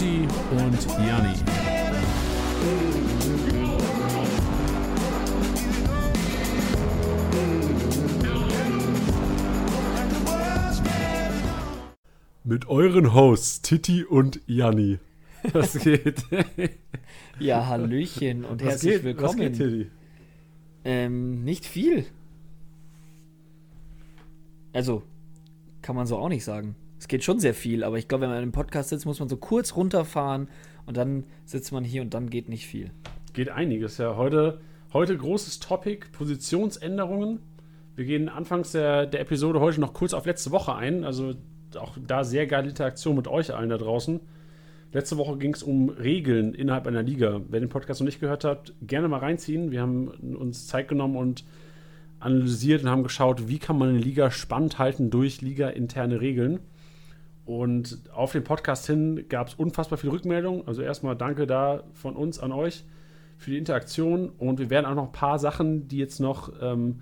Titti und Janni. Mit euren Hosts Titti und Janni. Was geht? Ja, Hallöchen und Was herzlich geht? willkommen. Was geht, Titti? ähm, nicht viel. Also, kann man so auch nicht sagen. Es geht schon sehr viel, aber ich glaube, wenn man im Podcast sitzt, muss man so kurz runterfahren und dann sitzt man hier und dann geht nicht viel. Geht einiges, ja. Heute, heute großes Topic, Positionsänderungen. Wir gehen anfangs der, der Episode heute noch kurz auf letzte Woche ein. Also auch da sehr geile Interaktion mit euch allen da draußen. Letzte Woche ging es um Regeln innerhalb einer Liga. Wer den Podcast noch nicht gehört hat, gerne mal reinziehen. Wir haben uns Zeit genommen und analysiert und haben geschaut, wie kann man eine Liga spannend halten durch liga-interne Regeln. Und auf den Podcast hin gab es unfassbar viel Rückmeldung. Also erstmal danke da von uns an euch für die Interaktion. Und wir werden auch noch ein paar Sachen, die jetzt noch ähm,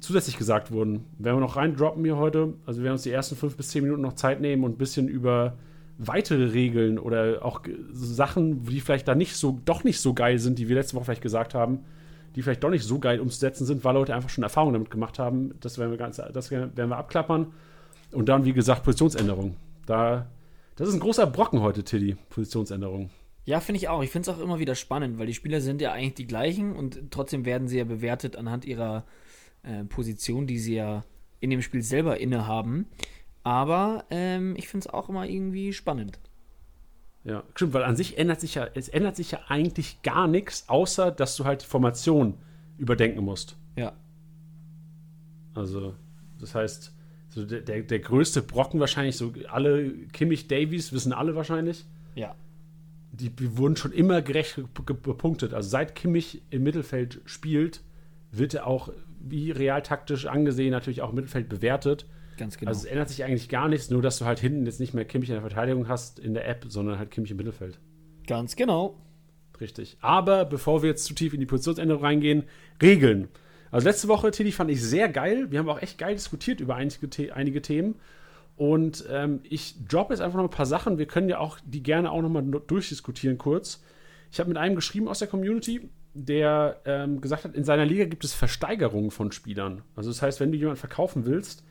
zusätzlich gesagt wurden, werden wir noch reindroppen hier heute. Also wir werden uns die ersten fünf bis zehn Minuten noch Zeit nehmen und ein bisschen über weitere Regeln oder auch Sachen, die vielleicht da nicht so, doch nicht so geil sind, die wir letzte Woche vielleicht gesagt haben, die vielleicht doch nicht so geil umzusetzen sind, weil Leute einfach schon Erfahrungen damit gemacht haben. Das werden wir, ganz, das werden wir abklappern. Und dann, wie gesagt, Positionsänderung. Da, das ist ein großer Brocken heute, Tilly, Positionsänderung. Ja, finde ich auch. Ich finde es auch immer wieder spannend, weil die Spieler sind ja eigentlich die gleichen und trotzdem werden sie ja bewertet anhand ihrer äh, Position, die sie ja in dem Spiel selber innehaben. Aber ähm, ich finde es auch immer irgendwie spannend. Ja, stimmt, weil an sich ändert sich ja, es ändert sich ja eigentlich gar nichts, außer dass du halt die Formation überdenken musst. Ja. Also, das heißt, so der, der, der größte Brocken wahrscheinlich, so alle Kimmich Davies wissen alle wahrscheinlich, Ja. die, die wurden schon immer gerecht ge- ge- bepunktet. Also seit Kimmich im Mittelfeld spielt, wird er auch wie realtaktisch angesehen natürlich auch im Mittelfeld bewertet. Ganz genau. Also es ändert sich eigentlich gar nichts, nur dass du halt hinten jetzt nicht mehr Kimmich in der Verteidigung hast in der App, sondern halt Kimmich im Mittelfeld. Ganz genau. Richtig. Aber bevor wir jetzt zu tief in die Positionsänderung reingehen, Regeln. Also letzte Woche, Tilly, fand ich sehr geil. Wir haben auch echt geil diskutiert über einige, einige Themen. Und ähm, ich droppe jetzt einfach noch ein paar Sachen. Wir können ja auch die gerne auch nochmal durchdiskutieren kurz. Ich habe mit einem geschrieben aus der Community, der ähm, gesagt hat, in seiner Liga gibt es Versteigerungen von Spielern. Also das heißt, wenn du jemanden verkaufen willst,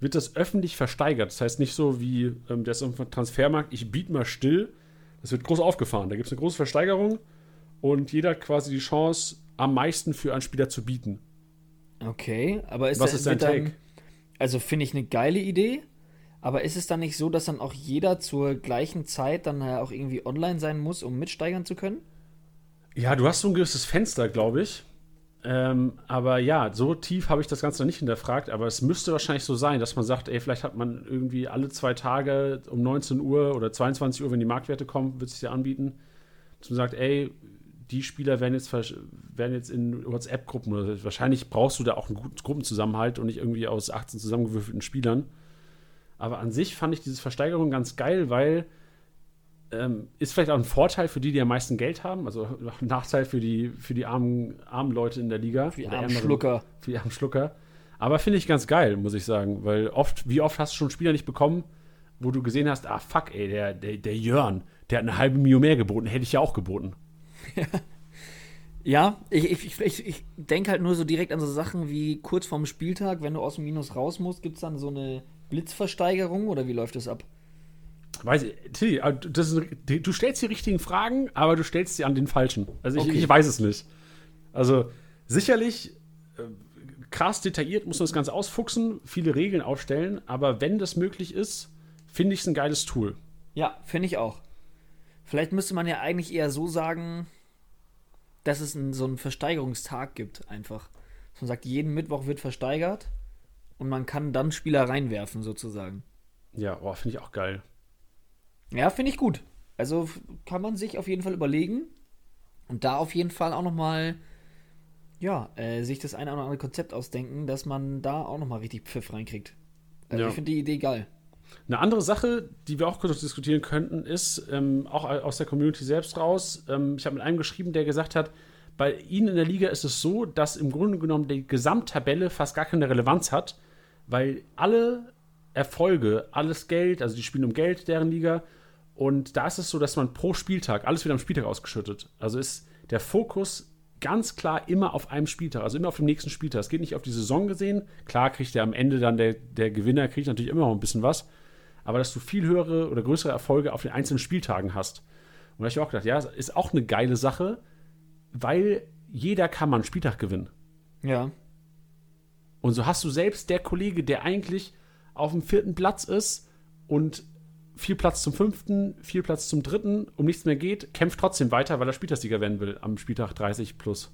wird das öffentlich versteigert. Das heißt nicht so wie ähm, der ist auf Transfermarkt, ich biete mal still. Das wird groß aufgefahren. Da gibt es eine große Versteigerung und jeder hat quasi die Chance, am meisten für einen Spieler zu bieten. Okay, aber ist Was da- ist dein dann- Take? Also finde ich eine geile Idee, aber ist es dann nicht so, dass dann auch jeder zur gleichen Zeit dann auch irgendwie online sein muss, um mitsteigern zu können? Ja, du hast so ein gewisses Fenster, glaube ich. Ähm, aber ja, so tief habe ich das Ganze noch nicht hinterfragt. Aber es müsste wahrscheinlich so sein, dass man sagt, ey, vielleicht hat man irgendwie alle zwei Tage um 19 Uhr oder 22 Uhr, wenn die Marktwerte kommen, wird es sich ja anbieten, dass man sagt, ey, die Spieler werden jetzt, werden jetzt in WhatsApp-Gruppen wahrscheinlich brauchst du da auch einen guten Gruppenzusammenhalt und nicht irgendwie aus 18 zusammengewürfelten Spielern. Aber an sich fand ich diese Versteigerung ganz geil, weil ähm, ist vielleicht auch ein Vorteil für die, die am meisten Geld haben, also ein Nachteil für die, für die armen, armen Leute in der Liga. Für die armen ärmeren- Schlucker. Für die armen Schlucker. Aber finde ich ganz geil, muss ich sagen, weil oft, wie oft hast du schon Spieler nicht bekommen, wo du gesehen hast, ah fuck, ey, der, der, der Jörn, der hat eine halbe Mio mehr geboten, hätte ich ja auch geboten. Ja, ich, ich, ich, ich denke halt nur so direkt an so Sachen wie kurz vorm Spieltag, wenn du aus dem Minus raus musst, gibt es dann so eine Blitzversteigerung oder wie läuft das ab? Weiß ich, Tilly, äh, das ist, du stellst die richtigen Fragen, aber du stellst sie an den falschen. Also ich, Okay. ich weiß es nicht. Also sicherlich äh, krass detailliert muss man das Ganze ausfuchsen, viele Regeln aufstellen, aber wenn das möglich ist, finde ich es ein geiles Tool. Ja, finde ich auch. Vielleicht müsste man ja eigentlich eher so sagen, dass es einen, so einen Versteigerungstag gibt, einfach. Dass man sagt, jeden Mittwoch wird versteigert und man kann dann Spieler reinwerfen, sozusagen. Ja, oh, finde ich auch geil. Ja, finde ich gut. Also kann man sich auf jeden Fall überlegen und da auf jeden Fall auch nochmal, ja, äh, sich das eine oder andere Konzept ausdenken, dass man da auch nochmal richtig Pfiff reinkriegt. Also Ja. ich finde die Idee geil. Eine andere Sache, die wir auch kurz diskutieren könnten, ist ähm, auch aus der Community selbst raus. Ähm, ich habe mit einem geschrieben, der gesagt hat, bei ihnen in der Liga ist es so, dass im Grunde genommen die Gesamttabelle fast gar keine Relevanz hat, weil alle Erfolge, alles Geld, also die spielen um Geld, deren Liga. Und da ist es so, dass man pro Spieltag, alles wird am Spieltag ausgeschüttet. Also ist der Fokus ganz klar immer auf einem Spieltag, also immer auf dem nächsten Spieltag. Es geht nicht auf die Saison gesehen. Klar kriegt der am Ende dann der, der Gewinner, kriegt natürlich immer noch ein bisschen was. Aber dass du viel höhere oder größere Erfolge auf den einzelnen Spieltagen hast. Und da habe ich auch gedacht, ja, ist auch eine geile Sache, weil jeder kann mal einen Spieltag gewinnen. Ja. Und so hast du selbst der Kollege, der eigentlich auf dem vierten Platz ist und viel Platz zum fünften, viel Platz zum dritten, um nichts mehr geht, kämpft trotzdem weiter, weil er Spieltagssieger werden will am Spieltag 30 plus.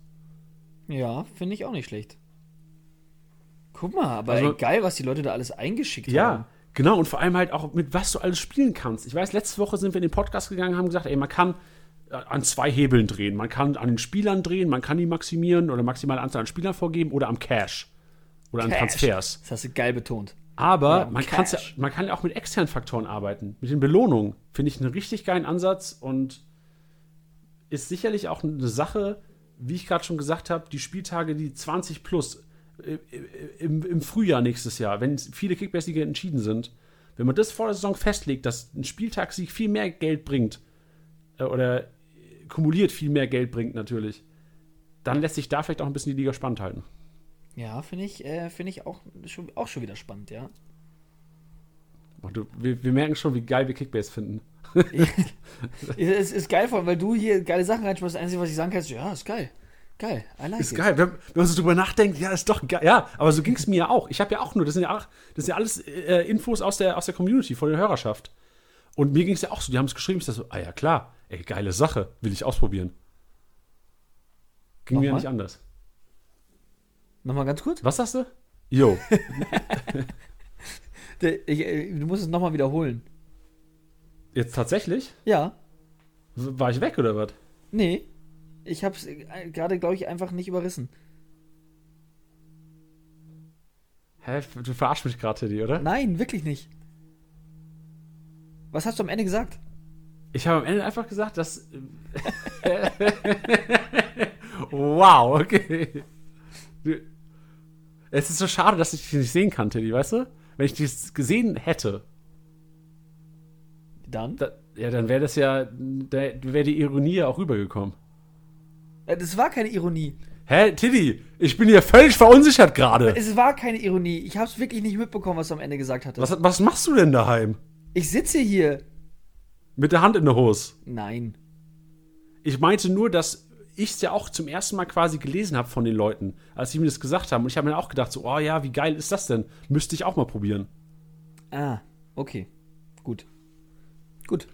Ja, finde ich auch nicht schlecht. Guck mal, aber Also- ey, geil, was die Leute da alles eingeschickt Ja, haben. genau. Und vor allem halt auch, mit was du alles spielen kannst. Ich weiß, letzte Woche sind wir in den Podcast gegangen und haben gesagt, ey, man kann äh, an zwei Hebeln drehen. Man kann an den Spielern drehen, man kann die maximieren oder maximale Anzahl an Spielern vorgeben oder am Cash. Oder an Cash. Transfers. Das hast du geil betont. Aber Ja, man, kann's ja, man kann ja auch mit externen Faktoren arbeiten. Mit den Belohnungen. Finde ich einen richtig geilen Ansatz und ist sicherlich auch eine Sache, wie ich gerade schon gesagt habe, die Spieltage, die 20 plus äh, äh, im, im Frühjahr nächstes Jahr, wenn viele Kickbase-Liga entschieden sind, wenn man das vor der Saison festlegt, dass ein Spieltagssieg viel mehr Geld bringt äh, oder kumuliert viel mehr Geld bringt natürlich, dann lässt sich da vielleicht auch ein bisschen die Liga spannend halten. Ja, finde ich, äh, finde ich auch schon, auch schon wieder spannend, ja. Und du, wir, wir merken schon, wie geil wir Kickbase finden. es ist geil, vor allem, weil du hier geile Sachen reinschmeißt. Das Einzige, was ich sagen kann, ist, ja, ist geil. Geil, I like Ist it. geil, wenn, wenn man so drüber nachdenkt, ja, ist doch geil. Ja, aber so ging es mir ja auch. Ich habe ja auch nur, das sind ja, auch, das sind ja alles äh, Infos aus der, aus der Community, von der Hörerschaft. Und mir ging es ja auch so, die haben es geschrieben, ich dachte so, ah ja, klar, ey, geile Sache, will ich ausprobieren. Ging mir ja Nochmal? nicht anders. Nochmal ganz kurz. Was sagst du? Jo. Äh, du musst es nochmal wiederholen. Jetzt tatsächlich? Ja. War ich weg oder was? Nee. Ich hab's äh, gerade, glaube ich, einfach nicht überrissen. Hä, du verarschst mich gerade, Teddy, oder? Nein, wirklich nicht. Was hast du am Ende gesagt? Ich habe am Ende einfach gesagt, dass. wow, okay. Du- Es ist so schade, dass ich dich nicht sehen kann, Teddy, weißt du? Wenn ich dich gesehen hätte, Dann? da, ja, dann wäre das ja. Da wäre die Ironie ja auch rübergekommen. Äh, Das war keine Ironie. Hä, Teddy, ich bin hier völlig verunsichert gerade. Es war keine Ironie. Ich hab's wirklich nicht mitbekommen, was du am Ende gesagt hattest. Was, was machst du denn daheim? Ich sitze hier. Mit der Hand in der Hose. Nein. Ich meinte nur, dass ich es ja auch zum ersten Mal quasi gelesen habe von den Leuten, als sie mir das gesagt haben. Und ich habe mir auch gedacht, so, oh ja, wie geil ist das denn? Müsste ich auch mal probieren. Ah, okay. Gut. Gut.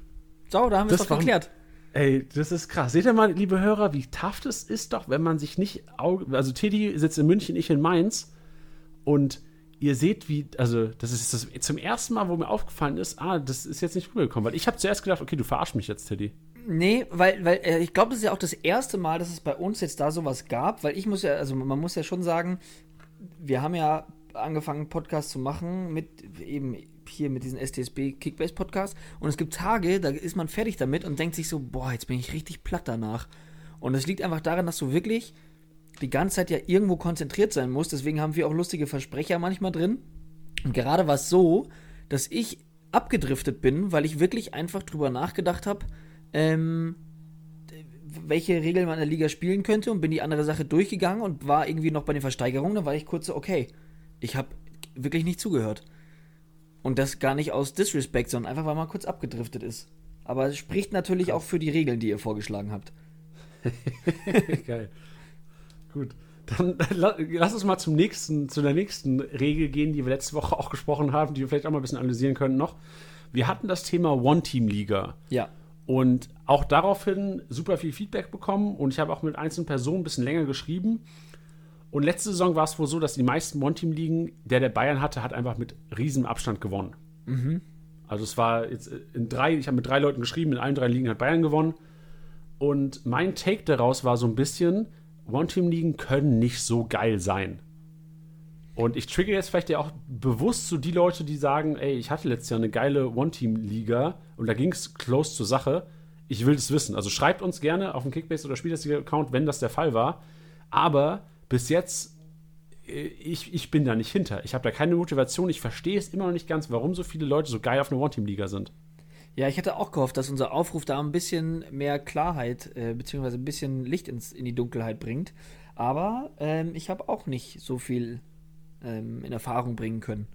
So, da haben wir es doch war- geklärt. Ey, das ist krass. Seht ihr mal, liebe Hörer, wie tough das ist doch, wenn man sich nicht. Also, Teddy sitzt in München, ich in Mainz. Und ihr seht, wie. Also, das ist das zum ersten Mal, wo mir aufgefallen ist, ah, das ist jetzt nicht rübergekommen. Weil ich habe zuerst gedacht, okay, du verarsch mich jetzt, Teddy. Nee, weil, weil äh, ich glaube, das ist ja auch das erste Mal, dass es bei uns jetzt da sowas gab, weil ich muss ja, also man muss ja schon sagen, wir haben ja angefangen, Podcasts zu machen mit eben hier mit diesem STSB Kickbase Podcast und es gibt Tage, da ist man fertig damit und denkt sich so, boah, jetzt bin ich richtig platt danach. Und es liegt einfach daran, dass du wirklich die ganze Zeit ja irgendwo konzentriert sein musst, deswegen haben wir auch lustige Versprecher manchmal drin. Und gerade war es so, dass ich abgedriftet bin, weil ich wirklich einfach drüber nachgedacht habe, ähm, welche Regeln man in der Liga spielen könnte und bin die andere Sache durchgegangen und war irgendwie noch bei den Versteigerungen. Da war ich kurz so, okay, ich habe wirklich nicht zugehört. Und das gar nicht aus Disrespect, sondern einfach, weil man kurz abgedriftet ist. Aber es spricht natürlich auch für die Regeln, die ihr vorgeschlagen habt. Geil. Gut. Dann la- lass uns mal zum nächsten, zu der nächsten Regel gehen, die wir letzte Woche auch gesprochen haben, die wir vielleicht auch mal ein bisschen analysieren können noch. Wir hatten das Thema One-Team-Liga. Ja. Und auch daraufhin super viel Feedback bekommen und ich habe auch mit einzelnen Personen ein bisschen länger geschrieben. Und letzte Saison war es wohl so, dass die meisten One-Team-Ligen, der der Bayern hatte, hat einfach mit riesem Abstand gewonnen. Also es war jetzt in drei, ich habe mit drei Leuten geschrieben, in allen drei Ligen hat Bayern gewonnen. Und mein Take daraus war so ein bisschen, One-Team-Ligen können nicht so geil sein. Und ich trigger jetzt vielleicht ja auch bewusst so die Leute, die sagen, ey, ich hatte letztes Jahr eine geile One-Team-Liga und da ging es close zur Sache. Ich will das wissen. Also schreibt uns gerne auf dem Kickbase oder Spielersliga-Account, wenn das der Fall war. Aber bis jetzt äh, ich, ich bin da nicht hinter. Ich habe da keine Motivation. Ich verstehe es immer noch nicht ganz, warum so viele Leute so geil auf einer One-Team-Liga sind. Ja, ich hätte auch gehofft, dass unser Aufruf da ein bisschen mehr Klarheit äh, beziehungsweise ein bisschen Licht ins, in die Dunkelheit bringt. Aber ähm, ich habe auch nicht so viel ähm, in Erfahrung bringen können.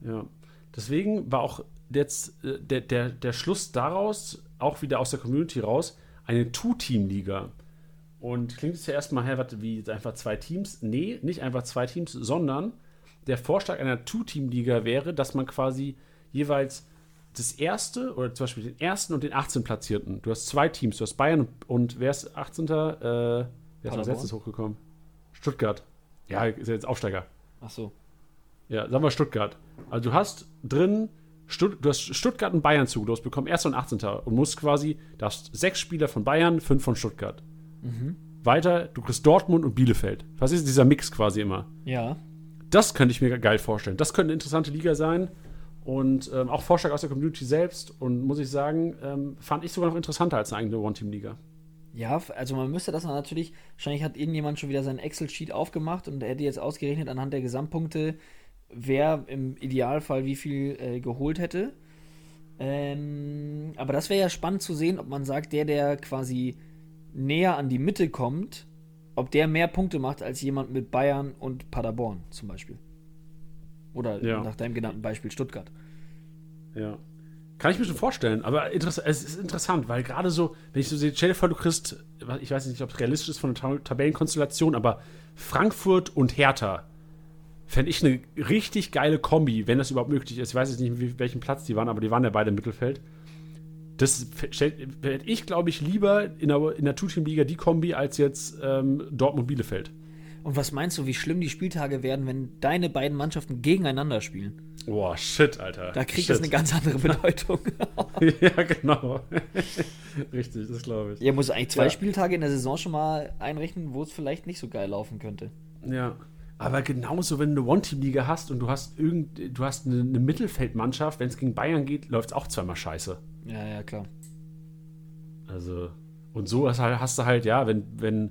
Ja, deswegen war auch jetzt äh, der, der, der Schluss daraus, auch wieder aus der Community raus, eine Two-Team-Liga. Und klingt es ja erstmal her, wie einfach zwei Teams. Nee, nicht einfach zwei Teams, sondern der Vorschlag einer Two-Team-Liga wäre, dass man quasi jeweils das erste oder zum Beispiel den ersten und den 18. Platzierten. Du hast zwei Teams, du hast Bayern und, und wer ist 18. Äh, wer ist als letztes hochgekommen? Stuttgart. Ja, ist ja jetzt Aufsteiger. Ach so. Ja, sagen wir Stuttgart. Also du hast drin, Stutt du hast Stuttgart und Bayern zugelost bekommen, 1. und 18. und musst quasi, du hast sechs Spieler von Bayern, fünf von Stuttgart. Mhm. Weiter, du kriegst Dortmund und Bielefeld. Was ist dieser Mix quasi immer? Ja. Das könnte ich mir geil vorstellen. Das könnte eine interessante Liga sein. Und ähm, auch Vorschlag aus der Community selbst. Und muss ich sagen, ähm, fand ich sogar noch interessanter als eine eigene One-Team-Liga. Ja, also man müsste das natürlich, wahrscheinlich hat irgendjemand schon wieder sein Excel-Sheet aufgemacht und er hätte jetzt ausgerechnet anhand der Gesamtpunkte, wer im Idealfall wie viel äh, geholt hätte. Ähm, aber das wäre ja spannend zu sehen, ob man sagt, der, der quasi näher an die Mitte kommt, ob der mehr Punkte macht als jemand mit Bayern und Paderborn zum Beispiel. Oder ja. nach deinem genannten Beispiel Stuttgart. Ja. Kann ich mir schon vorstellen, aber es ist interessant, weil gerade so, wenn ich so sehe, stell dir vor, du kriegst, ich weiß nicht, ob es realistisch ist von der Tabellenkonstellation, aber Frankfurt und Hertha fände ich eine richtig geile Kombi, wenn das überhaupt möglich ist. Ich weiß jetzt nicht, welchen Platz die waren, aber die waren ja beide im Mittelfeld. Das hätte ich, glaube ich, lieber in der, in der Two-Team-Liga die Kombi als jetzt ähm, Dortmund-Bielefeld. Und was meinst du, wie schlimm die Spieltage werden, wenn deine beiden Mannschaften gegeneinander spielen? Boah, shit, Alter. Da kriegt shit. das eine ganz andere Bedeutung. ja, genau. Richtig, das glaube ich. Ihr muss eigentlich zwei ja. Spieltage in der Saison schon mal einrechnen, wo es vielleicht nicht so geil laufen könnte. Ja. Aber genauso, wenn du eine One-Team-Liga hast und du hast irgend, du hast eine, eine Mittelfeldmannschaft, wenn es gegen Bayern geht, läuft es auch zweimal scheiße. Ja, ja, klar. Also, und so hast, halt, hast du halt, ja, wenn, wenn,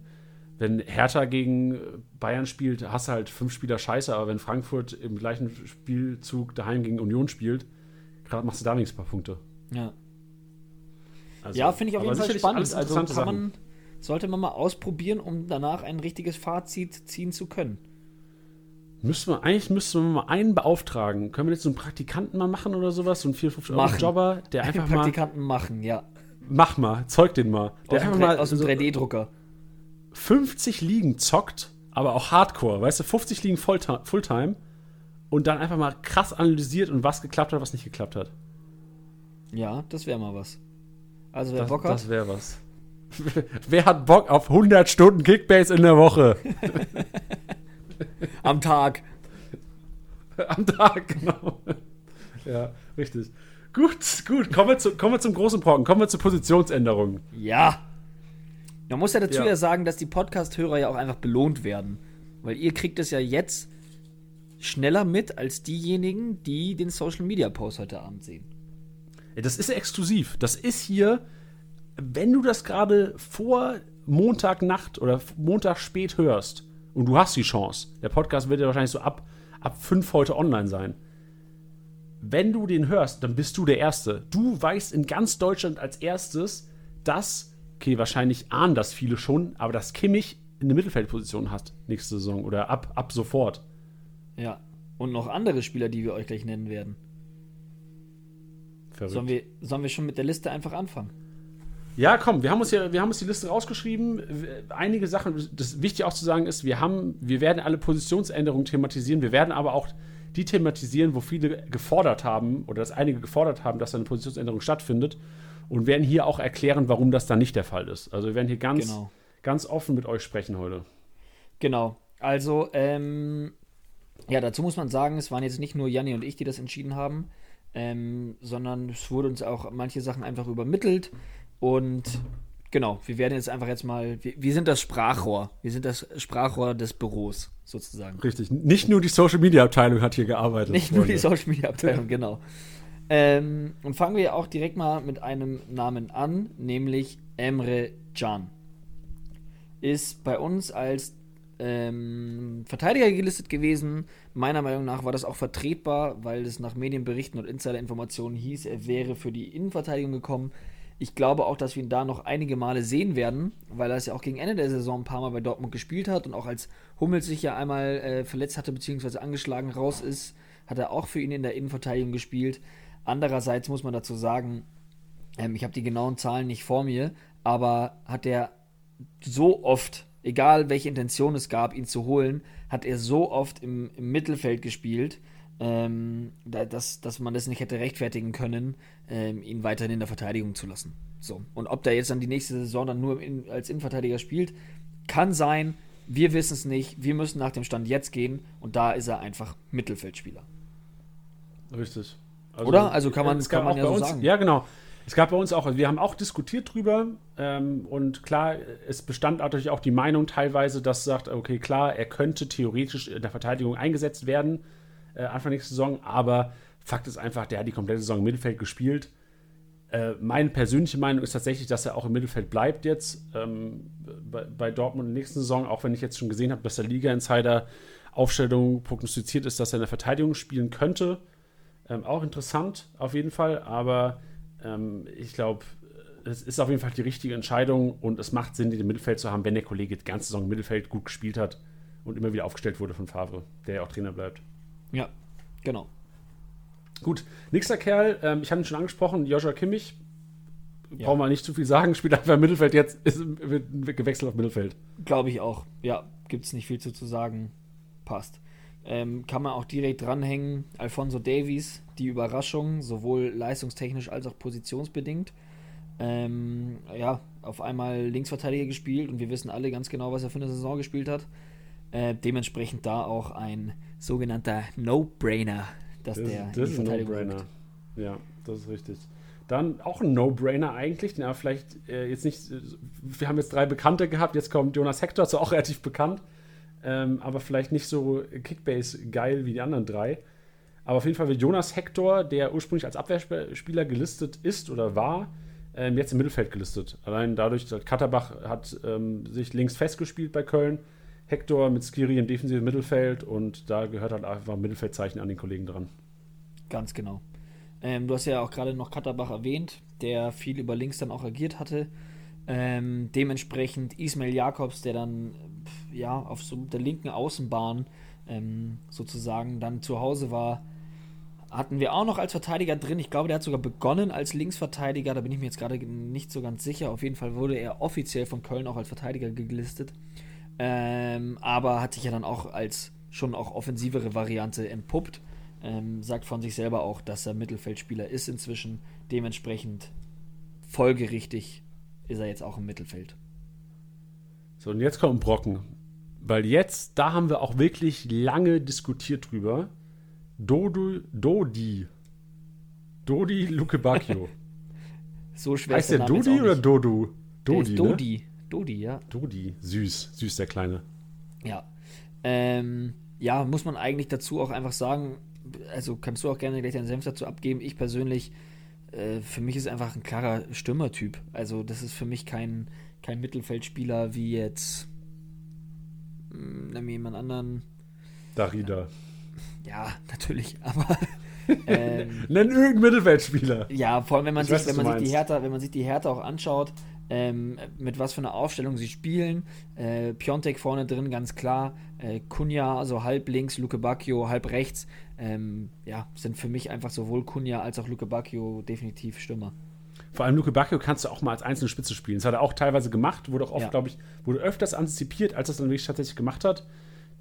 wenn Hertha gegen Bayern spielt, hast du halt fünf Spieler scheiße, aber wenn Frankfurt im gleichen Spielzug daheim gegen Union spielt, gerade machst du da wenigstens ein paar Punkte. Ja. Also, ja, finde ich auf jeden Fall spannend. Also kann man, sollte man mal ausprobieren, um danach ein richtiges Fazit ziehen zu können. Müsste man, eigentlich müsste man mal einen beauftragen. Können wir jetzt so einen Praktikanten mal machen oder sowas? So einen 450 Euro Jobber, der einfach mal. Praktikanten machen, ja. Mach mal, zeug den mal. Der aus einfach mal aus dem 3D-Drucker. 50 Ligen zockt, aber auch Hardcore, weißt du, 50 Ligen Fulltime und dann einfach mal krass analysiert und was geklappt hat, was nicht geklappt hat. Ja, das wäre mal was. Also wer das, Bock hat. Das wäre was. wer hat Bock auf 100 Stunden Kickbase in der Woche? Am Tag. Am Tag, genau. Ja, richtig. Gut, gut. Kommen wir, zu, kommen wir zum großen Brocken. Kommen wir zur Positionsänderung. Ja. Man muss ja dazu ja, ja sagen, dass die Podcast-Hörer ja auch einfach belohnt werden. Weil ihr kriegt es ja jetzt schneller mit als diejenigen, die den Social Media Post heute Abend sehen. Das ist exklusiv. Das ist hier, wenn du das gerade vor Montagnacht oder Montag spät hörst, und du hast die Chance. Der Podcast wird ja wahrscheinlich so ab, ab fünf heute online sein. Wenn du den hörst, dann bist du der Erste. Du weißt in ganz Deutschland als erstes, dass, okay, wahrscheinlich ahnen das viele schon, aber dass Kimmich eine Mittelfeldposition hat nächste Saison oder ab, ab sofort. Ja, und noch andere Spieler, die wir euch gleich nennen werden. Verrückt. Sollen wir, sollen wir schon mit der Liste einfach anfangen? Ja, komm, wir haben uns ja, wir haben uns die Liste rausgeschrieben. Einige Sachen, das wichtig auch zu sagen ist, wir haben, wir werden alle Positionsänderungen thematisieren. Wir werden aber auch die thematisieren, wo viele gefordert haben oder dass einige gefordert haben, dass eine Positionsänderung stattfindet und werden hier auch erklären, warum das dann nicht der Fall ist. Also wir werden hier ganz, genau. ganz offen mit euch sprechen heute. Genau. Also, ähm, ja, dazu muss man sagen, es waren jetzt nicht nur Janni und ich, die das entschieden haben, ähm, sondern es wurde uns auch manche Sachen einfach übermittelt. Und genau, wir werden jetzt einfach jetzt mal, wir, wir, sind das Sprachrohr. Wir sind das Sprachrohr des Büros sozusagen. Richtig. Nicht nur die Social Media Abteilung hat hier gearbeitet. Nicht Freunde. nur die Social Media Abteilung, genau. Ähm, und fangen wir auch direkt mal mit einem Namen an, nämlich Emre Can. Ist bei uns als ähm, Verteidiger gelistet gewesen. Meiner Meinung nach war das auch vertretbar, weil es nach Medienberichten und Insider-Informationen hieß, er wäre für die Innenverteidigung gekommen. Ich glaube auch, dass wir ihn da noch einige Male sehen werden, weil er es ja auch gegen Ende der Saison ein paar Mal bei Dortmund gespielt hat und auch als Hummels sich ja einmal äh, verletzt hatte bzw. angeschlagen raus ist, hat er auch für ihn in der Innenverteidigung gespielt. Andererseits muss man dazu sagen, ähm, ich habe die genauen Zahlen nicht vor mir, aber hat er so oft, egal welche Intention es gab, ihn zu holen, hat er so oft im, im Mittelfeld gespielt, ähm, dass, dass man das nicht hätte rechtfertigen können, ähm, ihn weiterhin in der Verteidigung zu lassen. So. Und ob der jetzt dann die nächste Saison dann nur in, als Innenverteidiger spielt, kann sein. Wir wissen es nicht. Wir müssen nach dem Stand jetzt gehen und da ist er einfach Mittelfeldspieler. Richtig. Also, Oder? Also kann man, kann man ja so uns, sagen. Ja, genau. Es gab bei uns auch, wir haben auch diskutiert drüber ähm, und klar, es bestand natürlich auch die Meinung teilweise, dass sagt, okay, klar, er könnte theoretisch in der Verteidigung eingesetzt werden äh, Anfang nächster Saison, aber Fakt ist einfach, der hat die komplette Saison im Mittelfeld gespielt. Äh, meine persönliche Meinung ist tatsächlich, dass er auch im Mittelfeld bleibt jetzt ähm, bei, bei, Dortmund in der nächsten Saison, auch wenn ich jetzt schon gesehen habe, dass der Liga-Insider Aufstellung prognostiziert ist, dass er in der Verteidigung spielen könnte. Ähm, auch interessant auf jeden Fall, aber ähm, ich glaube, es ist auf jeden Fall die richtige Entscheidung und es macht Sinn, den im Mittelfeld zu haben, wenn der Kollege die ganze Saison im Mittelfeld gut gespielt hat und immer wieder aufgestellt wurde von Favre, der ja auch Trainer bleibt. Ja, genau. Gut, nächster Kerl, ähm, ich habe ihn schon angesprochen, Joshua Kimmich. Ja. Brauchen wir nicht zu viel sagen, spielt einfach im Mittelfeld jetzt, ist, wird gewechselt auf Mittelfeld. Glaube ich auch. Ja, gibt es nicht viel zu, zu sagen. Passt. Ähm, kann man auch direkt dranhängen. Alfonso Davies, die Überraschung, sowohl leistungstechnisch als auch positionsbedingt. Ähm, ja, auf einmal Linksverteidiger gespielt und wir wissen alle ganz genau, was er für eine Saison gespielt hat. Äh, dementsprechend da auch ein sogenannter No-Brainer, dass das, der das ist ein No-Brainer. Ja, das ist richtig. Dann auch ein No-Brainer eigentlich, den aber vielleicht äh, jetzt nicht. Wir haben jetzt drei Bekannte gehabt, jetzt kommt Jonas Hector, ist auch relativ bekannt, ähm, aber vielleicht nicht so Kickbase geil wie die anderen drei. Aber auf jeden Fall wird Jonas Hector, der ursprünglich als Abwehrspieler gelistet ist oder war, ähm, jetzt im Mittelfeld gelistet. Allein dadurch, dass Katterbach hat ähm, sich links festgespielt bei Köln Hector mit Skiri im defensiven Mittelfeld und da gehört halt einfach ein Mittelfeldzeichen an den Kollegen dran. Ganz genau. Ähm, du hast ja auch gerade noch Katterbach erwähnt, der viel über links dann auch agiert hatte. Ähm, dementsprechend Ismail Jakobs, der dann ja auf so der linken Außenbahn ähm, sozusagen dann zu Hause war, hatten wir auch noch als Verteidiger drin. Ich glaube, der hat sogar begonnen als Linksverteidiger. Da bin ich mir jetzt gerade nicht so ganz sicher. Auf jeden Fall wurde er offiziell von Köln auch als Verteidiger gelistet. Ähm, aber hat sich ja dann auch als schon auch offensivere Variante entpuppt. Ähm, sagt von sich selber auch, dass er Mittelfeldspieler ist inzwischen. Dementsprechend folgerichtig ist er jetzt auch im Mittelfeld. So, und jetzt kommt Brocken. Weil jetzt, da haben wir auch wirklich lange diskutiert drüber. Dodu, Dodi. Dodi Luke Bacchio. so schwer heißt der Dodi oder Dodu? Dodi, der Dodi. Ne? Dodi, ja. Dodi, süß, süß der Kleine. Ja. Ähm, ja, muss man eigentlich dazu auch einfach sagen, also kannst du auch gerne gleich deinen Senf dazu abgeben. Ich persönlich, äh, für mich ist einfach ein klarer Stürmertyp. Also das ist für mich kein, kein Mittelfeldspieler wie jetzt, hm, nimm jemand anderen. Darida. Ja, natürlich, aber ähm, Nenn irgendeinen Mittelfeldspieler. Ja, vor allem wenn man, sich, weiß, wenn, man sich die Hertha, wenn man sich die Hertha auch anschaut, ähm, mit was für einer Aufstellung sie spielen. Äh, Piontek vorne drin, ganz klar. Äh, Kunja, also halb links, Luke Bacchio halb rechts. Ähm, ja, sind für mich einfach sowohl Kunja als auch Luke Bacchio definitiv Stürmer. Vor allem Luke Bacchio kannst du auch mal als einzelne Spitze spielen. Das hat er auch teilweise gemacht, wurde auch oft, ja. glaube ich, wurde öfters antizipiert, als er es dann wirklich tatsächlich gemacht hat,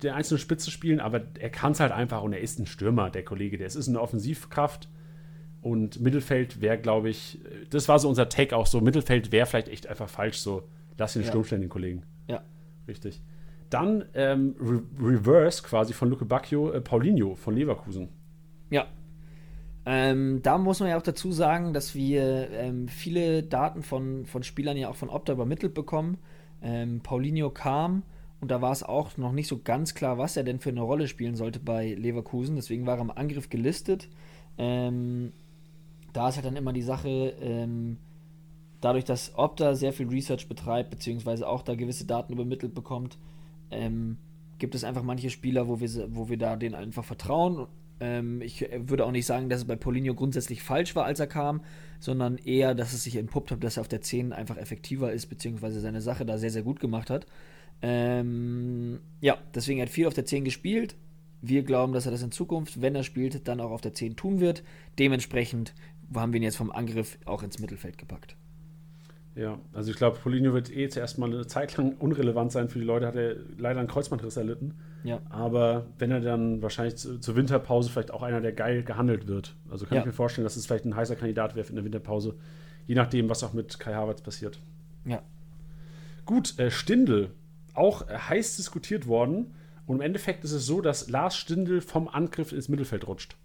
der einzelne Spitze spielen, aber er kann es halt einfach und er ist ein Stürmer, der Kollege. Der ist eine Offensivkraft und Mittelfeld wäre, glaube ich, das war so unser Take auch so. Mittelfeld wäre vielleicht echt einfach falsch, so lass ihn ja. Sturm stellen, den Kollegen. Ja. Richtig. Dann ähm, Re Reverse quasi von Luke Bacchio, äh, Paulinho von Leverkusen. Ja. Ähm, da muss man ja auch dazu sagen, dass wir ähm, viele Daten von, von Spielern ja auch von Opta übermittelt bekommen. Ähm, Paulinho kam und da war es auch noch nicht so ganz klar, was er denn für eine Rolle spielen sollte bei Leverkusen. Deswegen war er im Angriff gelistet. Ähm, da ist halt dann immer die Sache, ähm, dadurch, dass Opta sehr viel Research betreibt, beziehungsweise auch da gewisse Daten übermittelt bekommt, ähm, gibt es einfach manche Spieler, wo wir, wo wir da denen einfach vertrauen. Ähm, ich würde auch nicht sagen, dass es bei Paulinho grundsätzlich falsch war, als er kam, sondern eher, dass es sich entpuppt hat, dass er auf der 10 einfach effektiver ist, beziehungsweise seine Sache da sehr, sehr gut gemacht hat. Ähm, ja, deswegen hat viel auf der 10 gespielt. Wir glauben, dass er das in Zukunft, wenn er spielt, dann auch auf der 10 tun wird. Dementsprechend haben wir ihn jetzt vom Angriff auch ins Mittelfeld gepackt. Ja, also ich glaube, Poligno wird eh zuerst mal eine Zeit lang unrelevant sein für die Leute. Hat er leider einen Kreuzbandriss erlitten. Ja. Aber wenn er dann wahrscheinlich zu, zur Winterpause vielleicht auch einer, der geil gehandelt wird. Also kann Ja. ich mir vorstellen, dass es vielleicht ein heißer Kandidat wäre in der Winterpause. Je nachdem, was auch mit Kai Havertz passiert. Ja. Gut, äh, Stindl. Auch äh, heiß diskutiert worden. Und im Endeffekt ist es so, dass Lars Stindl vom Angriff ins Mittelfeld rutscht.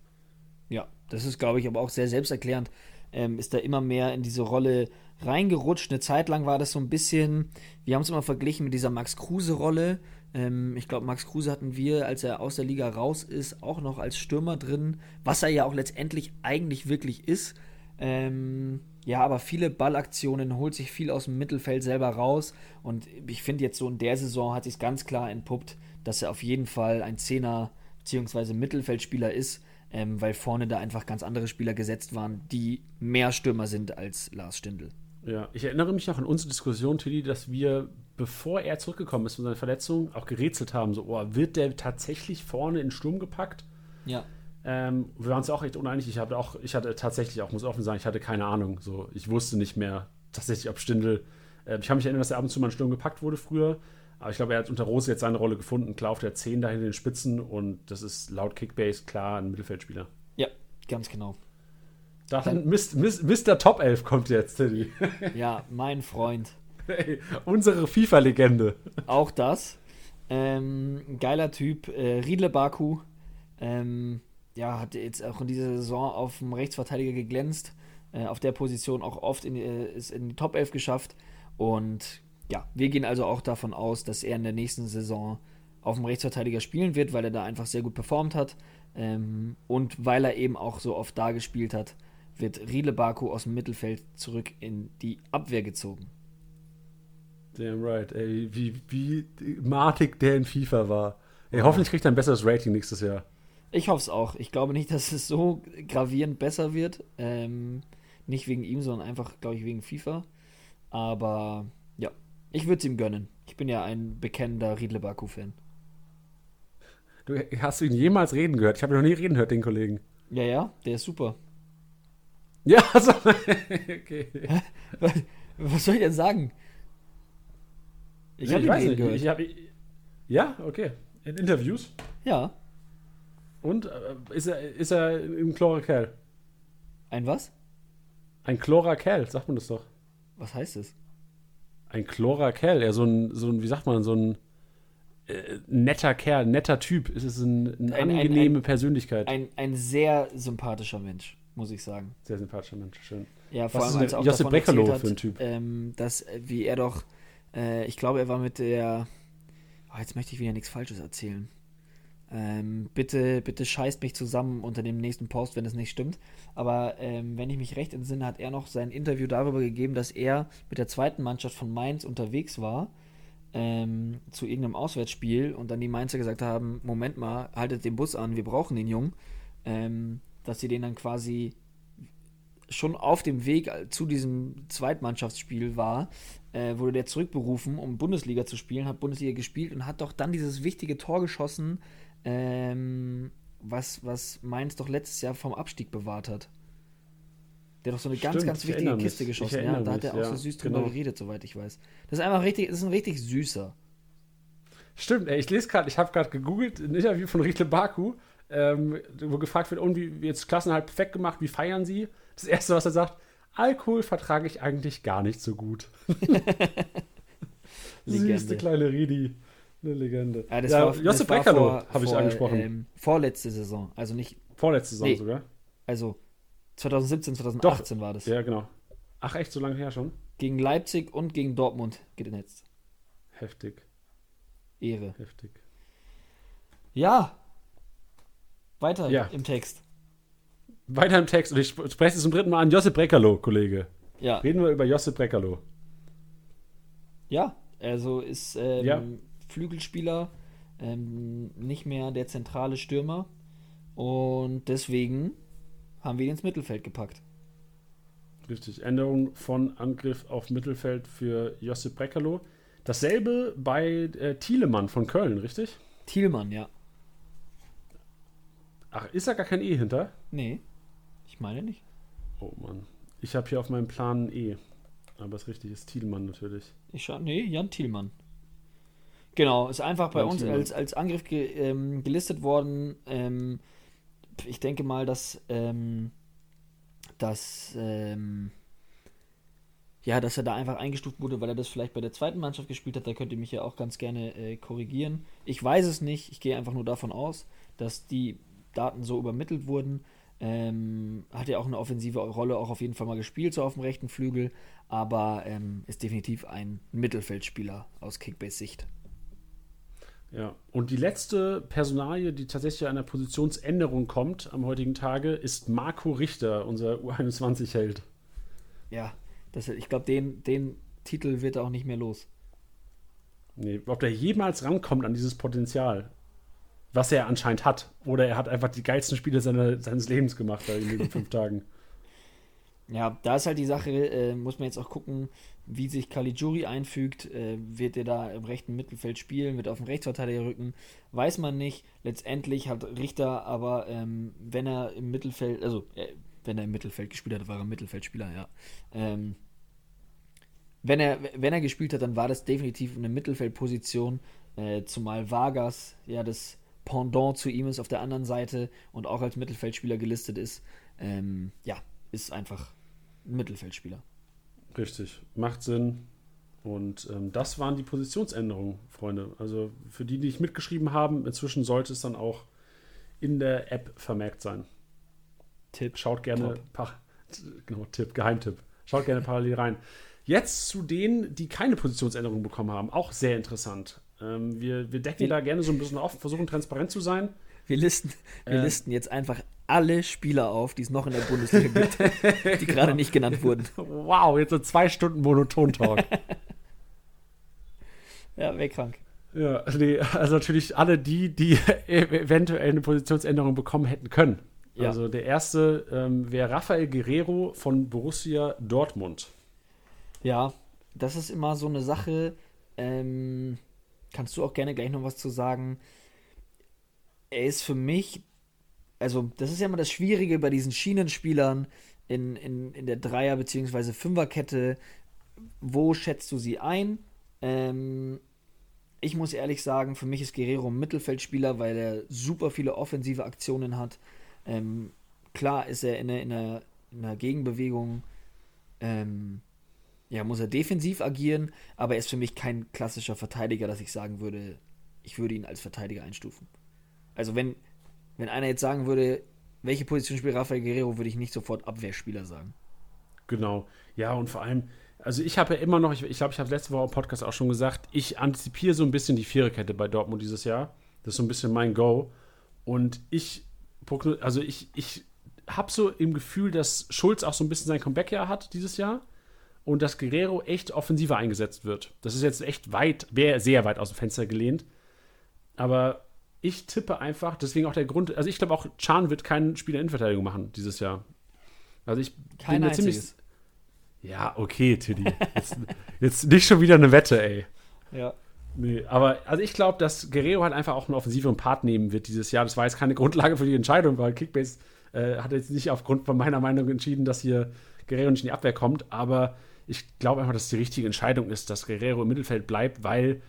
Ja, das ist, glaube ich, aber auch sehr selbsterklärend. Ähm, ist da immer mehr in diese Rolle reingerutscht. Eine Zeit lang war das so ein bisschen, wir haben es immer verglichen mit dieser Max Kruse-Rolle. Ähm, ich glaube, Max Kruse hatten wir, als er aus der Liga raus ist, auch noch als Stürmer drin, was er ja auch letztendlich eigentlich wirklich ist. Ähm, ja, aber viele Ballaktionen, holt sich viel aus dem Mittelfeld selber raus. Und ich finde jetzt so in der Saison hat sich ganz klar entpuppt, dass er auf jeden Fall ein Zehner- bzw. Mittelfeldspieler ist, ähm, weil vorne da einfach ganz andere Spieler gesetzt waren, die mehr Stürmer sind als Lars Stindl. Ja, ich erinnere mich noch an unsere Diskussion, Tilly, dass wir, bevor er zurückgekommen ist von seiner Verletzung, auch gerätselt haben: so, oh, wird der tatsächlich vorne in den Sturm gepackt? Ja. Ähm, wir waren uns auch echt uneinig. Ich hatte auch, ich hatte tatsächlich auch, muss offen sagen, ich hatte keine Ahnung. So, ich wusste nicht mehr tatsächlich, ob Stindl. Äh, ich kann mich erinnern, dass er ab und zu mal in den Sturm gepackt wurde früher. Aber ich glaube, er hat unter Rose jetzt seine Rolle gefunden. Klar auf der 10 dahin in den Spitzen und das ist laut Kickbase klar ein Mittelfeldspieler. Ja, ganz genau. Dann Mist, Mist, Mr. Top 11 kommt jetzt, Tilly. Ja, mein Freund. Hey, unsere FIFA-Legende. Auch das. Ähm, geiler Typ. Äh, Riedle Baku. Ähm, ja, hat jetzt auch in dieser Saison auf dem Rechtsverteidiger geglänzt. Äh, auf der Position auch oft in, äh, ist in die Top 11 geschafft. Und ja, wir gehen also auch davon aus, dass er in der nächsten Saison auf dem Rechtsverteidiger spielen wird, weil er da einfach sehr gut performt hat. Ähm, und weil er eben auch so oft da gespielt hat, wird Riedle Baku aus dem Mittelfeld zurück in die Abwehr gezogen. Damn right, ey, wie, wie matig der in FIFA war. Ey, hoffentlich kriegt er ein besseres Rating nächstes Jahr. Ich hoffe es auch. Ich glaube nicht, dass es so gravierend besser wird. Ähm, nicht wegen ihm, sondern einfach, glaube ich, wegen FIFA. Aber ich würde es ihm gönnen. Ich bin ja ein bekennender Riedle Baku-Fan. Du, hast du ihn jemals reden gehört? Ich habe ihn noch nie reden gehört, den Kollegen. Ja, ja, der ist super. Ja, also, okay. Was soll ich denn sagen? Ich Nee, habe ihn reden nicht. gehört. Ich hab, ja, okay. In Interviews. ja. Und äh, ist er, ist er ein chlorer Kerl? Ein was? Ein chlorer Kerl, sagt man das doch. Was heißt es? Ein chlorer Kerl, ja, so ein, so ein, wie sagt man, so ein äh, netter Kerl, netter Typ. Es ist ein, eine Ein- angenehme ein- Persönlichkeit. Ein, ein sehr sympathischer Mensch, muss ich sagen. Sehr sympathischer Mensch, schön. Ja, vor Was allem als er auch Josip davon hat, für ein Typ? Ähm, dass, äh, wie er doch, äh, ich glaube, er war mit der, oh, jetzt möchte ich wieder nichts Falsches erzählen. Ähm, bitte, bitte scheißt mich zusammen unter dem nächsten Post, wenn es nicht stimmt. Aber ähm, wenn ich mich recht entsinne, hat er noch sein Interview darüber gegeben, dass er mit der zweiten Mannschaft von Mainz unterwegs war ähm, zu irgendeinem Auswärtsspiel und dann die Mainzer gesagt haben, Moment mal, haltet den Bus an, wir brauchen den Jungen. Ähm, dass sie den dann quasi schon auf dem Weg zu diesem Zweitmannschaftsspiel war, äh, wurde der zurückberufen, um Bundesliga zu spielen, hat Bundesliga gespielt und hat doch dann dieses wichtige Tor geschossen, ähm, was, was Mainz doch letztes Jahr vom Abstieg bewahrt hat. Der doch so eine ganz, Stimmt, ganz ich wichtige mich. Kiste Ich geschossen. Ja, da hat er mich, auch so ja, süß drüber genau. geredet, soweit ich weiß. Das ist einfach richtig, das ist ein richtig süßer. Stimmt, ey, ich lese gerade, ich habe gerade gegoogelt, ein Interview von Riedle Baku, ähm, wo gefragt wird, und wie jetzt Klassenhalt perfekt gemacht, wie feiern sie? Das erste, was er sagt, Alkohol vertrage ich eigentlich gar nicht so gut. Süße kleine Ridi. Eine Legende. Ja, das ja, war, Breckerloh vor- habe ich angesprochen. Ähm, vorletzte Saison, also nicht, Vorletzte Saison nee. sogar. also 2017, 2018 war das. Ja, genau. Ach, echt, so lange her schon? Gegen Leipzig und gegen Dortmund genetzt. Heftig, Ehre. heftig. Ja. Weiter Ja. im Text. Weiter im Text, und ich sp- spreche es zum dritten Mal an Josip Breckerloh, Kollege. Ja. Reden wir über Josip Breckerloh. Ja. Also ist ähm, Ja. Flügelspieler, ähm, nicht mehr der zentrale Stürmer. Und deswegen haben wir ihn ins Mittelfeld gepackt. Richtig, Änderung von Angriff auf Mittelfeld für Josip Brekalo. Dasselbe bei äh, Thielemann von Köln, richtig? Thielmann, ja. Ach, ist da gar kein E hinter? Nee, ich meine nicht. Oh Mann. Ich habe hier auf meinem Plan ein E. Aber das richtige ist Thielmann natürlich. Ich schau, nee, Jan Thielmann. Genau, ist einfach bei uns als, als Angriff ge, ähm, gelistet worden. Ähm, ich denke mal, dass, ähm, dass, ähm, ja, dass er da einfach eingestuft wurde, weil er das vielleicht bei der zweiten Mannschaft gespielt hat. Da könnt ihr mich ja auch ganz gerne äh, korrigieren. Ich weiß es nicht. Ich gehe einfach nur davon aus, dass die Daten so übermittelt wurden. Ähm, hat ja auch eine offensive Rolle auch auf jeden Fall mal gespielt, so auf dem rechten Flügel, aber ähm, ist definitiv ein Mittelfeldspieler aus Kickbase-Sicht. Ja, und die letzte Personalie, die tatsächlich einer Positionsänderung kommt am heutigen Tage, ist Marco Richter, unser U21-Held. Ja, das, ich glaube, den, den Titel wird er auch nicht mehr los. Nee, ob der jemals rankommt an dieses Potenzial, was er anscheinend hat. Oder er hat einfach die geilsten Spiele seine, seines Lebens gemacht in den fünf Tagen. Ja, da ist halt die Sache, äh, muss man jetzt auch gucken, wie sich Caligiuri einfügt. Äh, wird er da im rechten Mittelfeld spielen, wird auf dem Rechtsverteidiger rücken? Weiß man nicht. Letztendlich hat Richter aber, ähm, wenn er im Mittelfeld, also äh, wenn er im Mittelfeld gespielt hat, war er Mittelfeldspieler, ja. Ähm, wenn er, wenn er gespielt hat, dann war das definitiv eine Mittelfeldposition, äh, zumal Vargas ja das Pendant zu ihm ist auf der anderen Seite und auch als Mittelfeldspieler gelistet ist. Ähm, ja, ist einfach ein Mittelfeldspieler. Richtig, macht Sinn. Und ähm, das waren die Positionsänderungen, Freunde. Also für die, die nicht mitgeschrieben haben, inzwischen sollte es dann auch in der App vermerkt sein. Tipp. Schaut gerne, genau, Tipp, Geheimtipp. Schaut gerne parallel rein. Jetzt zu denen, die keine Positionsänderung bekommen haben. Auch sehr interessant. Ähm, wir, wir decken da gerne so ein bisschen auf, versuchen transparent zu sein. Wir listen, wir Äh. listen jetzt einfach alle Spieler auf, die es noch in der Bundesliga gibt, die gerade nicht genannt wurden. Wow, jetzt so zwei Stunden Monoton-Talk. Ja, wäre krank. ja, nee, also natürlich alle die, die eventuell eine Positionsänderung bekommen hätten können. Ja. Also der erste ähm, wäre Rafael Guerrero von Borussia Dortmund. Ja, das ist immer so eine Sache. Ähm, kannst du auch gerne gleich noch was zu sagen? Er ist für mich, also das ist ja immer das Schwierige bei diesen Schienenspielern in, in, in der Dreier- bzw. Fünferkette. Wo schätzt du sie ein? Ähm, ich muss ehrlich sagen, für mich ist Guerrero ein Mittelfeldspieler, weil er super viele offensive Aktionen hat. Ähm, klar ist er in einer, in einer, in einer Gegenbewegung, ähm, ja, muss er defensiv agieren, aber er ist für mich kein klassischer Verteidiger, dass ich sagen würde, ich würde ihn als Verteidiger einstufen. Also wenn, wenn einer jetzt sagen würde, welche Position spielt Rafael Guerrero, würde ich nicht sofort Abwehrspieler sagen. Genau. Ja, und vor allem, also ich habe ja immer noch, ich glaube, ich, glaub, ich habe letzte Woche im Podcast auch schon gesagt, ich antizipiere so ein bisschen die Viererkette bei Dortmund dieses Jahr. Das ist so ein bisschen mein Go. Und ich, also ich, ich habe so im Gefühl, dass Schulz auch so ein bisschen sein Comeback-Jahr hat dieses Jahr und dass Guerrero echt offensiver eingesetzt wird. Das ist jetzt echt weit, wäre sehr weit aus dem Fenster gelehnt. Aber ich tippe einfach, deswegen auch der Grund, also ich glaube auch, Chan wird keinen Spieler in Innenverteidigung machen dieses Jahr. Also ich Kein bin mir ziemlich. Ja, okay, Tiddy. Jetzt, jetzt nicht schon wieder eine Wette, ey. Ja. Nee, aber also ich glaube, dass Guerrero halt einfach auch einen offensiveren Part nehmen wird dieses Jahr. Das war jetzt keine Grundlage für die Entscheidung, weil Kickbase äh, hat jetzt nicht aufgrund von meiner Meinung entschieden, dass hier Guerrero nicht in die Abwehr kommt. Aber ich glaube einfach, dass die richtige Entscheidung ist, dass Guerrero im Mittelfeld bleibt, weil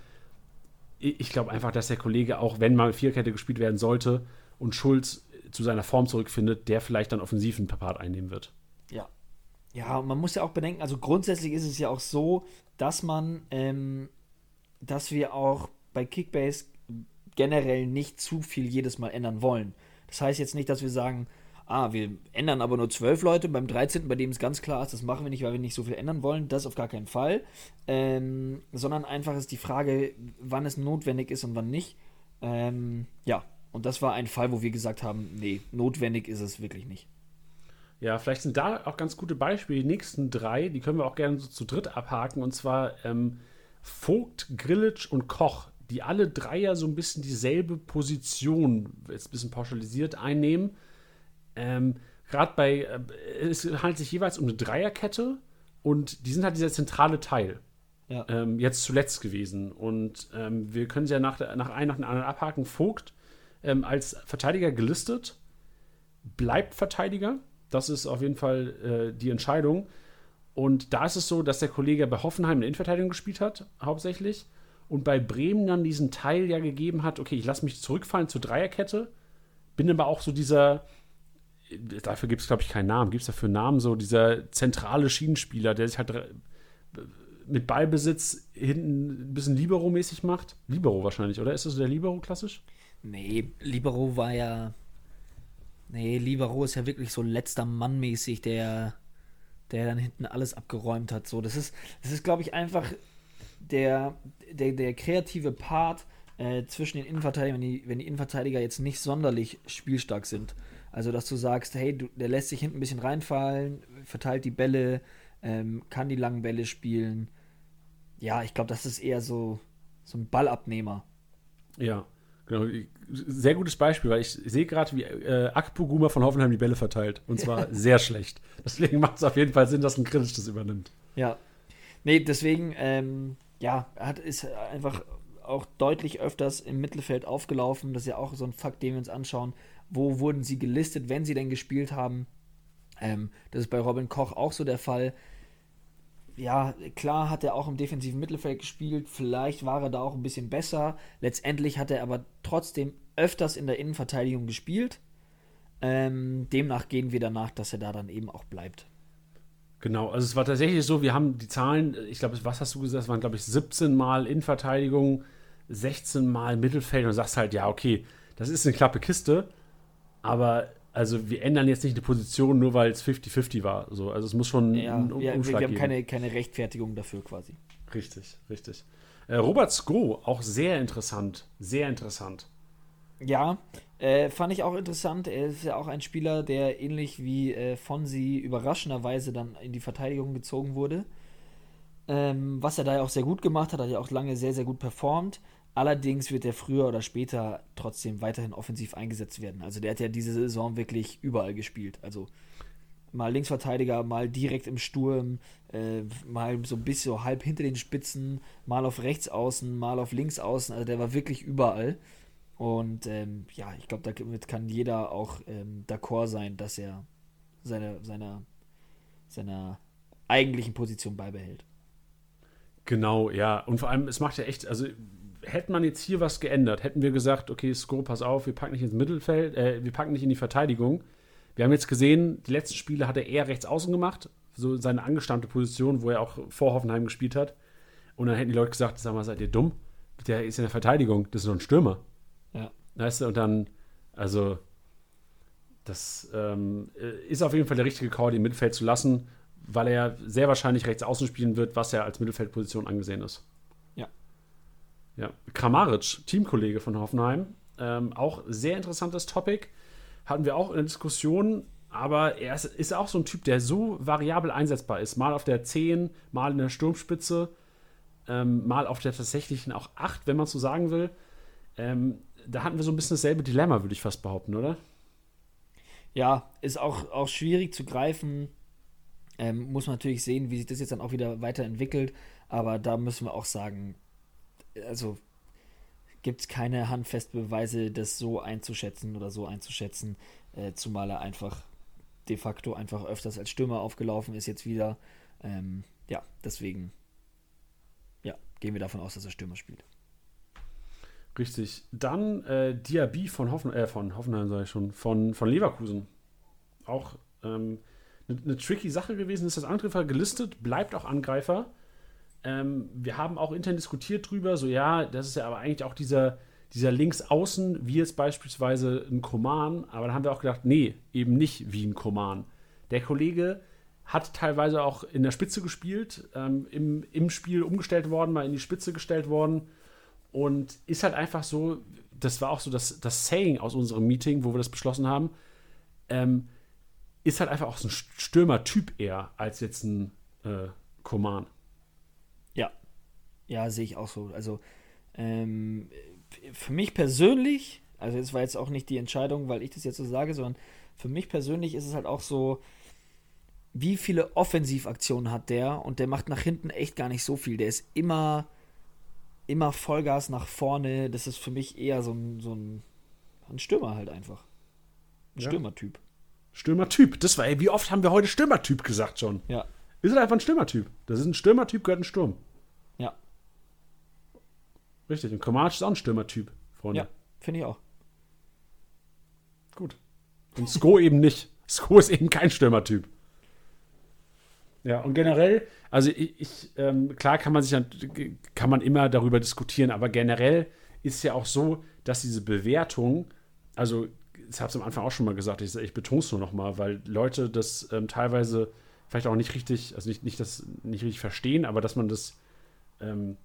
ich glaube einfach, dass der Kollege, auch wenn mal Vierkette gespielt werden sollte und Schulz zu seiner Form zurückfindet, der vielleicht dann offensiv einen Part einnehmen wird. Ja. Ja, und man muss ja auch bedenken, also grundsätzlich ist es ja auch so, dass man, ähm, dass wir auch bei Kickbase generell nicht zu viel jedes Mal ändern wollen. Das heißt jetzt nicht, dass wir sagen, ah, wir ändern aber nur zwölf Leute beim 13., bei dem es ganz klar ist, das machen wir nicht, weil wir nicht so viel ändern wollen. Das auf gar keinen Fall. Ähm, sondern einfach ist die Frage, wann es notwendig ist und wann nicht. Ähm, ja, und das war ein Fall, wo wir gesagt haben, nee, notwendig ist es wirklich nicht. Ja, vielleicht sind da auch ganz gute Beispiele. Die nächsten drei, die können wir auch gerne so zu dritt abhaken. Und zwar ähm, Vogt, Grillitsch und Koch. die alle drei ja so ein bisschen dieselbe Position, jetzt ein bisschen pauschalisiert, einnehmen. Ähm, Gerade bei, äh, es handelt sich jeweils um eine Dreierkette und die sind halt dieser zentrale Teil. Ja. Ähm, jetzt zuletzt gewesen. Und ähm, wir können sie ja nach, nach einem nach dem anderen abhaken. Vogt ähm, als Verteidiger gelistet, bleibt Verteidiger. Das ist auf jeden Fall äh, die Entscheidung. Und da ist es so, dass der Kollege bei Hoffenheim eine Innenverteidigung gespielt hat, hauptsächlich. Und bei Bremen dann diesen Teil ja gegeben hat, okay, ich lasse mich zurückfallen zur Dreierkette, bin aber auch so dieser, dafür gibt es, glaube ich, keinen Namen, gibt es dafür einen Namen, so dieser zentrale Schienenspieler, der sich halt mit Ballbesitz hinten ein bisschen Libero-mäßig macht. Libero wahrscheinlich, oder? Ist das der Libero klassisch? Nee, Libero war ja. Nee, Libero ist ja wirklich so letzter Mann mäßig, der der dann hinten alles abgeräumt hat. So, das ist, das ist, glaube ich, einfach der, der, der kreative Part äh, zwischen den Innenverteidigern, wenn die, wenn die Innenverteidiger jetzt nicht sonderlich spielstark sind. Also, dass du sagst, hey, du, der lässt sich hinten ein bisschen reinfallen, verteilt die Bälle, ähm, kann die langen Bälle spielen. Ja, ich glaube, das ist eher so, so ein Ballabnehmer. Ja. Genau, sehr gutes Beispiel, weil ich sehe gerade, wie äh, Akpoguma von Hoffenheim die Bälle verteilt. Und zwar sehr schlecht. Deswegen macht es auf jeden Fall Sinn, dass ein Kritisch das übernimmt. Ja. Nee, deswegen, ähm, ja, hat, ist einfach auch deutlich öfters im Mittelfeld aufgelaufen. Das ist ja auch so ein Fakt, den wir uns anschauen. Wo wurden sie gelistet, wenn sie denn gespielt haben? Ähm, das ist bei Robin Koch auch so der Fall ja, klar hat er auch im defensiven Mittelfeld gespielt, vielleicht war er da auch ein bisschen besser. Letztendlich hat er aber trotzdem öfters in der Innenverteidigung gespielt. Ähm, demnach gehen wir danach, dass er da dann eben auch bleibt. Genau, also es war tatsächlich so, wir haben die Zahlen, ich glaube, was hast du gesagt, es waren, glaube ich, 17 Mal Innenverteidigung, 16 Mal Mittelfeld und du sagst halt, ja, okay, das ist eine klappe Kiste, aber also wir ändern jetzt nicht eine Position, nur weil es 50-50 war. So, also es muss schon ja, einen ja, Umschlag wir, haben keine, keine Rechtfertigung dafür quasi. Richtig, richtig. Äh, Robert Sko, auch sehr interessant. Sehr interessant. Ja, äh, fand ich auch interessant. Er ist ja auch ein Spieler, der ähnlich wie äh, Fonsi überraschenderweise dann in die Verteidigung gezogen wurde. Ähm, was er da ja auch sehr gut gemacht hat, hat ja auch lange sehr, sehr gut performt. Allerdings wird er früher oder später trotzdem weiterhin offensiv eingesetzt werden. Also der hat ja diese Saison wirklich überall gespielt. Also mal Linksverteidiger, mal direkt im Sturm, äh, mal so ein bisschen so halb hinter den Spitzen, mal auf rechts außen, mal auf links außen. Also der war wirklich überall. Und ähm, ja, ich glaube, damit kann jeder auch ähm, d'accord sein, dass er seine, seine, seiner eigentlichen Position beibehält. Genau, ja. Und vor allem, es macht ja echt, also hätte man jetzt hier was geändert, hätten wir gesagt, okay, Sko, pass auf, wir packen nicht ins Mittelfeld, äh, wir packen nicht in die Verteidigung. Wir haben jetzt gesehen, die letzten Spiele hat er eher rechts außen gemacht, so seine angestammte Position, wo er auch vor Hoffenheim gespielt hat. Und dann hätten die Leute gesagt, sag mal, seid ihr dumm? Der ist in der Verteidigung, das ist nur ein Stürmer. Ja. Weißt du, und dann, also, das ähm, ist auf jeden Fall der richtige Call, den Mittelfeld zu lassen, weil er sehr wahrscheinlich rechts außen spielen wird, was er als Mittelfeldposition angesehen ist. Ja, Kramaric, Teamkollege von Hoffenheim. Ähm, auch sehr interessantes Topic. Hatten wir auch in der Diskussion, aber er ist, ist, auch so ein Typ, der so variabel einsetzbar ist. Mal auf der 10, mal in der Sturmspitze, ähm, mal auf der tatsächlichen auch 8, wenn man so sagen will. Ähm, da hatten wir so ein bisschen dasselbe Dilemma, würde ich fast behaupten, oder? Ja, ist auch, auch schwierig zu greifen. Ähm, muss man natürlich sehen, wie sich das jetzt dann auch wieder weiterentwickelt. Aber da müssen wir auch sagen, also gibt es keine handfesten Beweise, das so einzuschätzen oder so einzuschätzen, äh, zumal er einfach de facto einfach öfters als Stürmer aufgelaufen ist jetzt wieder. Ähm, ja, deswegen ja, gehen wir davon aus, dass er Stürmer spielt. Richtig. Dann äh, Diaby von, Hoffen äh, von Hoffenheim, sage ich schon, von, von Leverkusen. Auch eine ähm, ne, ne tricky Sache gewesen, ist das Angreifer gelistet, bleibt auch Angreifer. Ähm, wir haben auch intern diskutiert drüber, so ja, das ist ja aber eigentlich auch dieser, dieser Linksaußen, wie jetzt beispielsweise ein Koman, aber dann haben wir auch gedacht, nee, eben nicht wie ein Koman. Der Kollege hat teilweise auch in der Spitze gespielt, ähm, im, im Spiel umgestellt worden, mal in die Spitze gestellt worden und ist halt einfach so, das war auch so das, das Saying aus unserem Meeting, wo wir das beschlossen haben, ähm, ist halt einfach auch so ein Stürmertyp eher als jetzt ein äh, Koman. Ja, sehe ich auch so. Also Ähm, für mich persönlich, also es war jetzt auch nicht die Entscheidung, weil ich das jetzt so sage, sondern für mich persönlich ist es halt auch so, wie viele Offensivaktionen hat der und der macht nach hinten echt gar nicht so viel. Der ist immer, immer Vollgas nach vorne. Das ist für mich eher so ein, so ein, ein Stürmer halt einfach. Ein ja. Stürmertyp. Stürmertyp. Das war, ey, wie oft haben wir heute Stürmertyp gesagt schon? Ja. Ist halt einfach ein Stürmertyp. Das ist ein Stürmertyp, gehört ein Sturm. Richtig. Und Kramaric ist auch ein Stürmertyp, Freunde. Ja, finde ich auch. Gut. Und Sko eben nicht. Sko ist eben kein Stürmertyp. Ja, und generell, also ich, ich ähm, klar kann man sich kann man immer darüber diskutieren, aber generell ist ja auch so, dass diese Bewertung, also ich habe es am Anfang auch schon mal gesagt, ich, ich betone es nur noch mal, weil Leute das ähm, teilweise vielleicht auch nicht richtig, also nicht, nicht das nicht richtig verstehen, aber dass man das, ähm,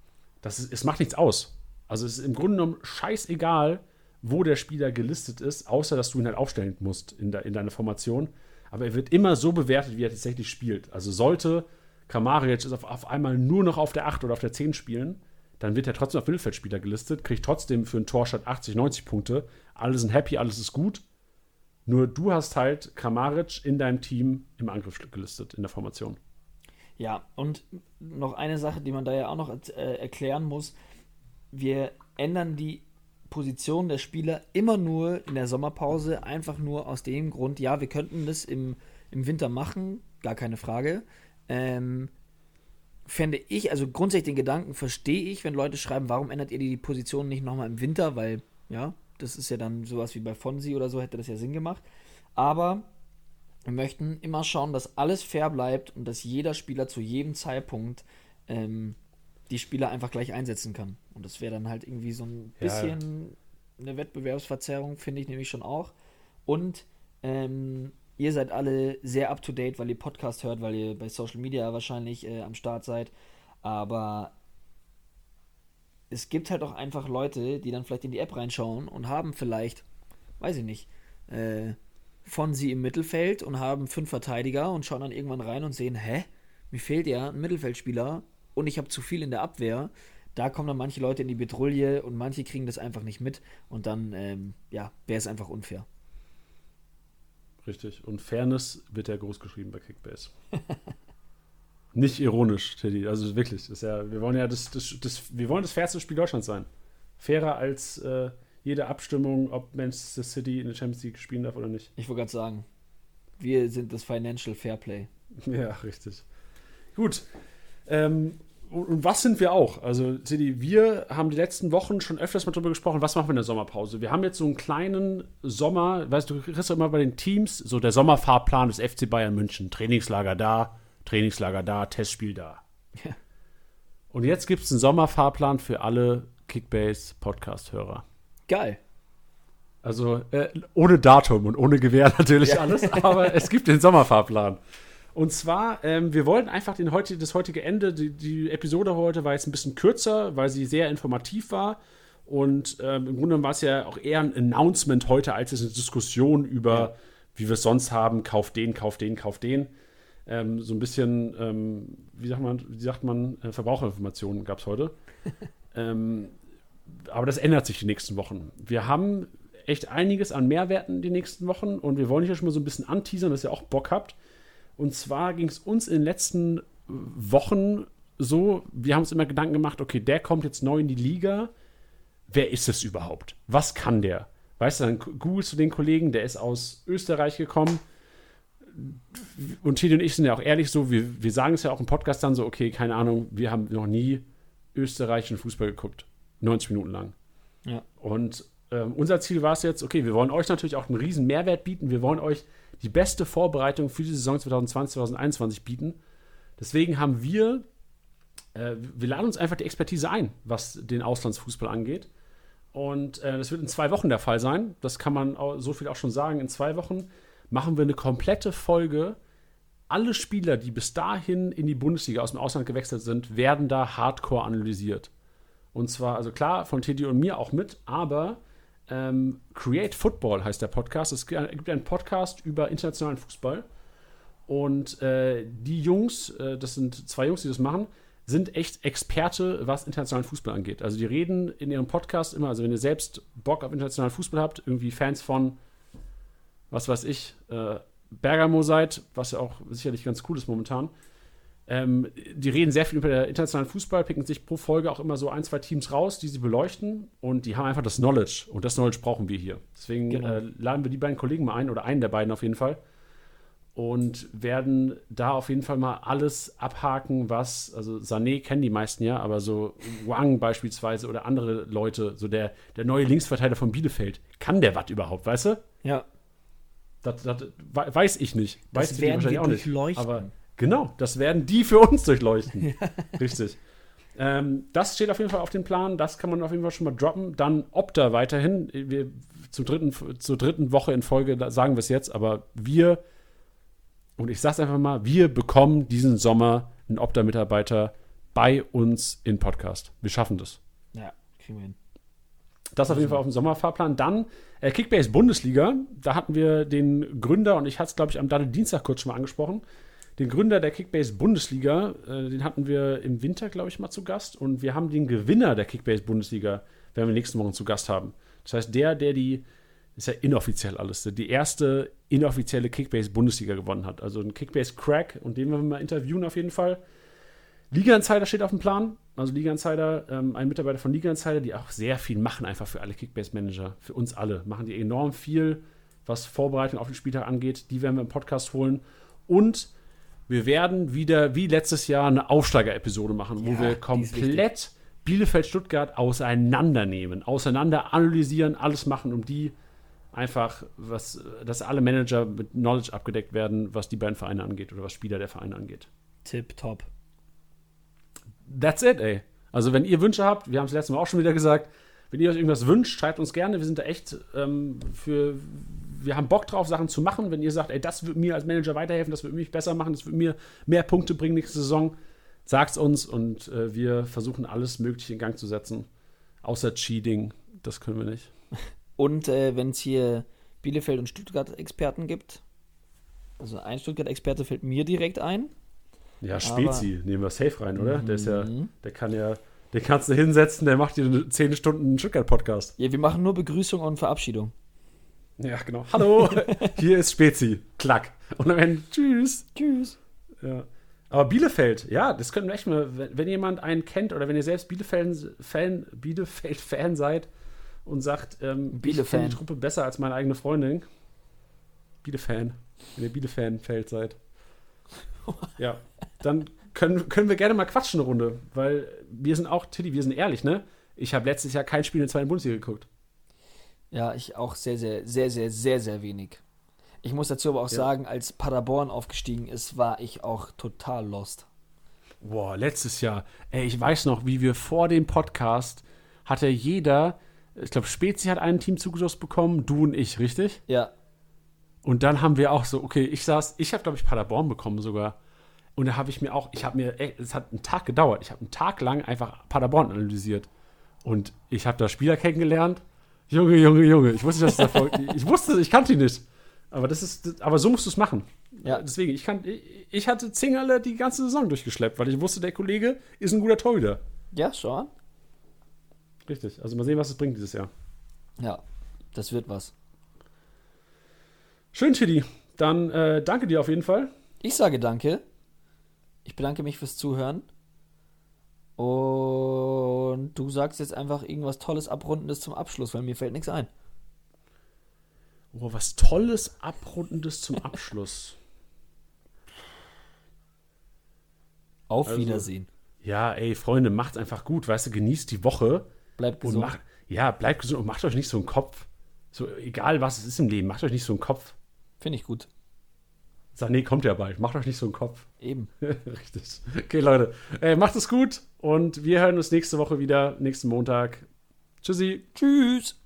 das ist, es macht nichts aus. Also es ist im Grunde genommen scheißegal, wo der Spieler gelistet ist, außer dass du ihn halt aufstellen musst in, de, in deine Formation aber er wird immer so bewertet, wie er tatsächlich spielt. Also sollte Kramaric auf, auf einmal nur noch auf der 8 oder auf der 10 spielen, dann wird er trotzdem auf Mittelfeldspieler gelistet, kriegt trotzdem für einen Torstadt 80, 90 Punkte. Alle sind happy, alles ist gut. Nur du hast halt Kramaric in deinem Team im Angriff gelistet, in der Formation. Ja, und noch eine Sache, die man da ja auch noch äh, erklären muss. Wir ändern die Position der Spieler immer nur in der Sommerpause, einfach nur aus dem Grund, ja, wir könnten das im, im Winter machen, gar keine Frage. Ähm, fände ich, also grundsätzlich den Gedanken verstehe ich, wenn Leute schreiben, warum ändert ihr die Position nicht nochmal im Winter, weil, ja, das ist ja dann sowas wie bei Fonsi oder so, hätte das ja Sinn gemacht. Aber wir möchten immer schauen, dass alles fair bleibt und dass jeder Spieler zu jedem Zeitpunkt ähm, die Spieler einfach gleich einsetzen kann. Und das wäre dann halt irgendwie so ein bisschen ja. eine Wettbewerbsverzerrung, finde ich nämlich schon auch. Und ähm, ihr seid alle sehr up to date, weil ihr Podcast hört, weil ihr bei Social Media wahrscheinlich äh, am Start seid. Aber es gibt halt auch einfach Leute, die dann vielleicht in die App reinschauen und haben vielleicht, weiß ich nicht, äh, von sie im Mittelfeld und haben fünf Verteidiger und schauen dann irgendwann rein und sehen, hä, mir fehlt ja ein Mittelfeldspieler und ich habe zu viel in der Abwehr, da kommen dann manche Leute in die Betrouille und manche kriegen das einfach nicht mit und dann, ähm, ja, wäre es einfach unfair. Richtig. Und Fairness wird ja groß geschrieben bei Kickbase. nicht ironisch, Teddy. Also wirklich. ist ja, wir wollen ja das, das, das, wir wollen das fairste Spiel Deutschlands sein. Fairer als äh, jede Abstimmung, ob Manchester City in der Champions League spielen darf oder nicht. Ich wollte gerade sagen, wir sind das Financial Fairplay. Ja, richtig. Gut. Ähm, und was sind wir auch? Also, Sidi, wir haben die letzten Wochen schon öfters mal darüber gesprochen, was machen wir in der Sommerpause? Wir haben jetzt so einen kleinen Sommer, weißt du, du kriegst immer bei den Teams so der Sommerfahrplan des FC Bayern München. Trainingslager da, Trainingslager da, Testspiel da. Ja. Und jetzt gibt es einen Sommerfahrplan für alle Kickbase-Podcast-Hörer. Geil. Also äh, ohne Datum und ohne Gewehr natürlich ja. alles, aber es gibt den Sommerfahrplan. Und zwar, ähm, wir wollten einfach den heute, das heutige Ende, die, die, Episode heute war jetzt ein bisschen kürzer, weil sie sehr informativ war. Und ähm, im Grunde war es ja auch eher ein Announcement heute, als es eine Diskussion über, ja. wie wir es sonst haben, kauf den, kauf den, kauf den. Ähm, so ein bisschen, ähm, wie sagt man, wie sagt man, äh, Verbraucherinformationen gab es heute. Ähm, aber das ändert sich die nächsten Wochen. Wir haben echt einiges an Mehrwerten die nächsten Wochen und wir wollen hier schon mal so ein bisschen anteasern, dass ihr auch Bock habt. Und zwar ging es uns in den letzten Wochen so, wir haben uns immer Gedanken gemacht, okay, der kommt jetzt neu in die Liga. Wer ist es überhaupt? Was kann der? Weißt du, dann googelst du den Kollegen, der ist aus Österreich gekommen. Und Titi und ich sind ja auch ehrlich so, wir, wir sagen es ja auch im Podcast dann so, okay, keine Ahnung, wir haben noch nie österreichischen Fußball geguckt. 90 Minuten lang. Ja. Und ähm, unser Ziel war es jetzt, okay, wir wollen euch natürlich auch einen riesen Mehrwert bieten. Wir wollen euch die beste Vorbereitung für die Saison 2020, 2021 bieten. Deswegen haben wir, äh, wir laden uns einfach die Expertise ein, was den Auslandsfußball angeht. Und äh, das wird in zwei Wochen der Fall sein. Das kann man auch, so viel auch schon sagen. In zwei Wochen machen wir eine komplette Folge. Alle Spieler, die bis dahin in die Bundesliga aus dem Ausland gewechselt sind, werden da hardcore analysiert. Und zwar, also klar, von Teddy und mir auch mit, aber ähm, Create Football heißt der Podcast. Es gibt einen Podcast über internationalen Fußball. Und äh, die Jungs, äh, das sind zwei Jungs, die das machen, sind echt Experte, was internationalen Fußball angeht. Also die reden in ihrem Podcast immer, also wenn ihr selbst Bock auf internationalen Fußball habt, irgendwie Fans von, was weiß ich, äh, Bergamo seid, was ja auch sicherlich ganz cool ist momentan. Ähm, die reden sehr viel über den internationalen Fußball, picken sich pro Folge auch immer so ein, zwei Teams raus, die sie beleuchten und die haben einfach das Knowledge und das Knowledge brauchen wir hier. Deswegen Genau. äh, laden wir die beiden Kollegen mal ein oder einen der beiden auf jeden Fall und werden da auf jeden Fall mal alles abhaken, was, also Sané kennen die meisten ja, aber so Wang beispielsweise oder andere Leute, so der, der neue Linksverteidiger von Bielefeld, kann der was überhaupt, weißt du? Ja. Das, das we- weiß ich nicht. Das Weißt du werden wir wahrscheinlich durchleuchten. Aber genau, das werden die für uns durchleuchten. Richtig. Ähm, das steht auf jeden Fall auf dem Plan. Das kann man auf jeden Fall schon mal droppen. Dann Opta weiterhin. Wir, zum dritten, zur dritten Woche in Folge sagen wir es jetzt, aber wir, und ich sag's einfach mal, wir bekommen diesen Sommer einen Opta-Mitarbeiter bei uns in Podcast. Wir schaffen das. Ja, kriegen wir hin. Das auf jeden Fall auf dem Sommerfahrplan. Dann äh, Kickbase Bundesliga. Da hatten wir den Gründer, und ich hatte es, glaube ich, am Dienstag kurz schon mal angesprochen. Den Gründer der Kickbase Bundesliga, äh, den hatten wir im Winter, glaube ich, mal zu Gast. Und wir haben den Gewinner der Kickbase Bundesliga, werden wir nächsten Wochen zu Gast haben. Das heißt, der, der die, ist ja inoffiziell alles, die erste inoffizielle Kickbase Bundesliga gewonnen hat. Also ein Kickbase Crack und den werden wir mal interviewen auf jeden Fall. Liga Insider steht auf dem Plan. Also Liga Insider, ähm, ein Mitarbeiter von Liga Insider, die auch sehr viel machen, einfach für alle Kickbase-Manager, für uns alle. Machen die enorm viel, was Vorbereitung auf den Spieltag angeht. Die werden wir im Podcast holen. Und wir werden wieder, wie letztes Jahr, eine Aufsteiger-Episode machen, wo Ja, wir die ist komplett Bielefeld-Stuttgart auseinandernehmen, auseinander analysieren, alles machen, um die einfach, was, dass alle Manager mit Knowledge abgedeckt werden, was die beiden Vereine angeht oder was Spieler der Vereine angeht. Tip top. That's it, ey. Also, wenn ihr Wünsche habt, wir haben es letztes Mal auch schon wieder gesagt, wenn ihr euch irgendwas wünscht, schreibt uns gerne. Wir sind da echt ähm, für. Wir haben Bock drauf, Sachen zu machen. Wenn ihr sagt, ey, das wird mir als Manager weiterhelfen, das wird mich besser machen, das wird mir mehr Punkte bringen nächste Saison, sagt's uns und äh, wir versuchen alles Mögliche in Gang zu setzen. Außer Cheating, das können wir nicht. Und äh, wenn es hier Bielefeld und Stuttgart-Experten gibt, also ein Stuttgart-Experte fällt mir direkt ein. Ja, Spezi, nehmen wir safe rein, oder? Der ist ja, Mhm. der kann ja, den kannst du hinsetzen, der macht dir eine 10 Stunden Stuttgart-Podcast. Ja, wir machen nur Begrüßung und Verabschiedung. Ja, genau. Hallo, hier ist Spezi. Klack. Und am Ende, tschüss. Tschüss. Ja. Aber Bielefeld, ja, das können wir echt mal, wenn, wenn jemand einen kennt oder wenn ihr selbst Bielefeld-Fan Bielefeld -Fan seid und sagt, ähm, ich Bielefan. kenne die Truppe besser als meine eigene Freundin. Bielefan. Wenn ihr Bielefan-Feld seid. ja, dann können, können wir gerne mal quatschen eine Runde, weil wir sind auch, Tilly, wir sind ehrlich, ne? Ich habe letztes Jahr kein Spiel in der zweiten Bundesliga geguckt. Ja, ich auch sehr, sehr, sehr, sehr, sehr, sehr wenig. Ich muss dazu aber auch Ja. sagen, als Paderborn aufgestiegen ist, war ich auch total lost. Boah, letztes Jahr. Ey, ich weiß noch, wie wir vor dem Podcast hatte jeder, ich glaube, Spezi hat einen Team zugeschlossen bekommen, du und ich, richtig? Ja, Und dann haben wir auch so, okay, ich saß, ich habe, glaube ich, Paderborn bekommen sogar. Und da habe ich mir auch, ich habe mir, es hat einen Tag gedauert. Ich habe einen Tag lang einfach Paderborn analysiert. Und ich habe da Spieler kennengelernt. Junge, Junge, Junge. Ich wusste, dass das davor, ich wusste, ich kannte ihn nicht. Aber das ist, aber so musst du es machen. Ja. Deswegen, ich kann, ich, ich hatte Zingerle die ganze Saison durchgeschleppt, weil ich wusste, der Kollege ist ein guter Torhüter. ja, schon. Richtig. Also mal sehen, was es bringt dieses Jahr. Ja, das wird was. Schön, Chili. Dann äh, danke dir auf jeden Fall. Ich sage danke. Ich bedanke mich fürs Zuhören. Und du sagst jetzt einfach irgendwas Tolles, Abrundendes zum Abschluss, weil mir fällt nichts ein. Oh, was Tolles, Abrundendes zum Abschluss. Auf Also- Wiedersehen. Ja, ey, Freunde, macht's einfach gut, weißt du, genießt die Woche Bleibt und gesund. macht, ja, bleibt gesund und macht euch nicht so einen Kopf. So, egal was es ist im Leben, macht euch nicht so einen Kopf. Finde ich gut. Sané kommt ja bald, macht euch nicht so einen Kopf. Eben. Richtig. Okay, Leute, ey, macht es gut und wir hören uns nächste Woche wieder, nächsten Montag. Tschüssi. Tschüss.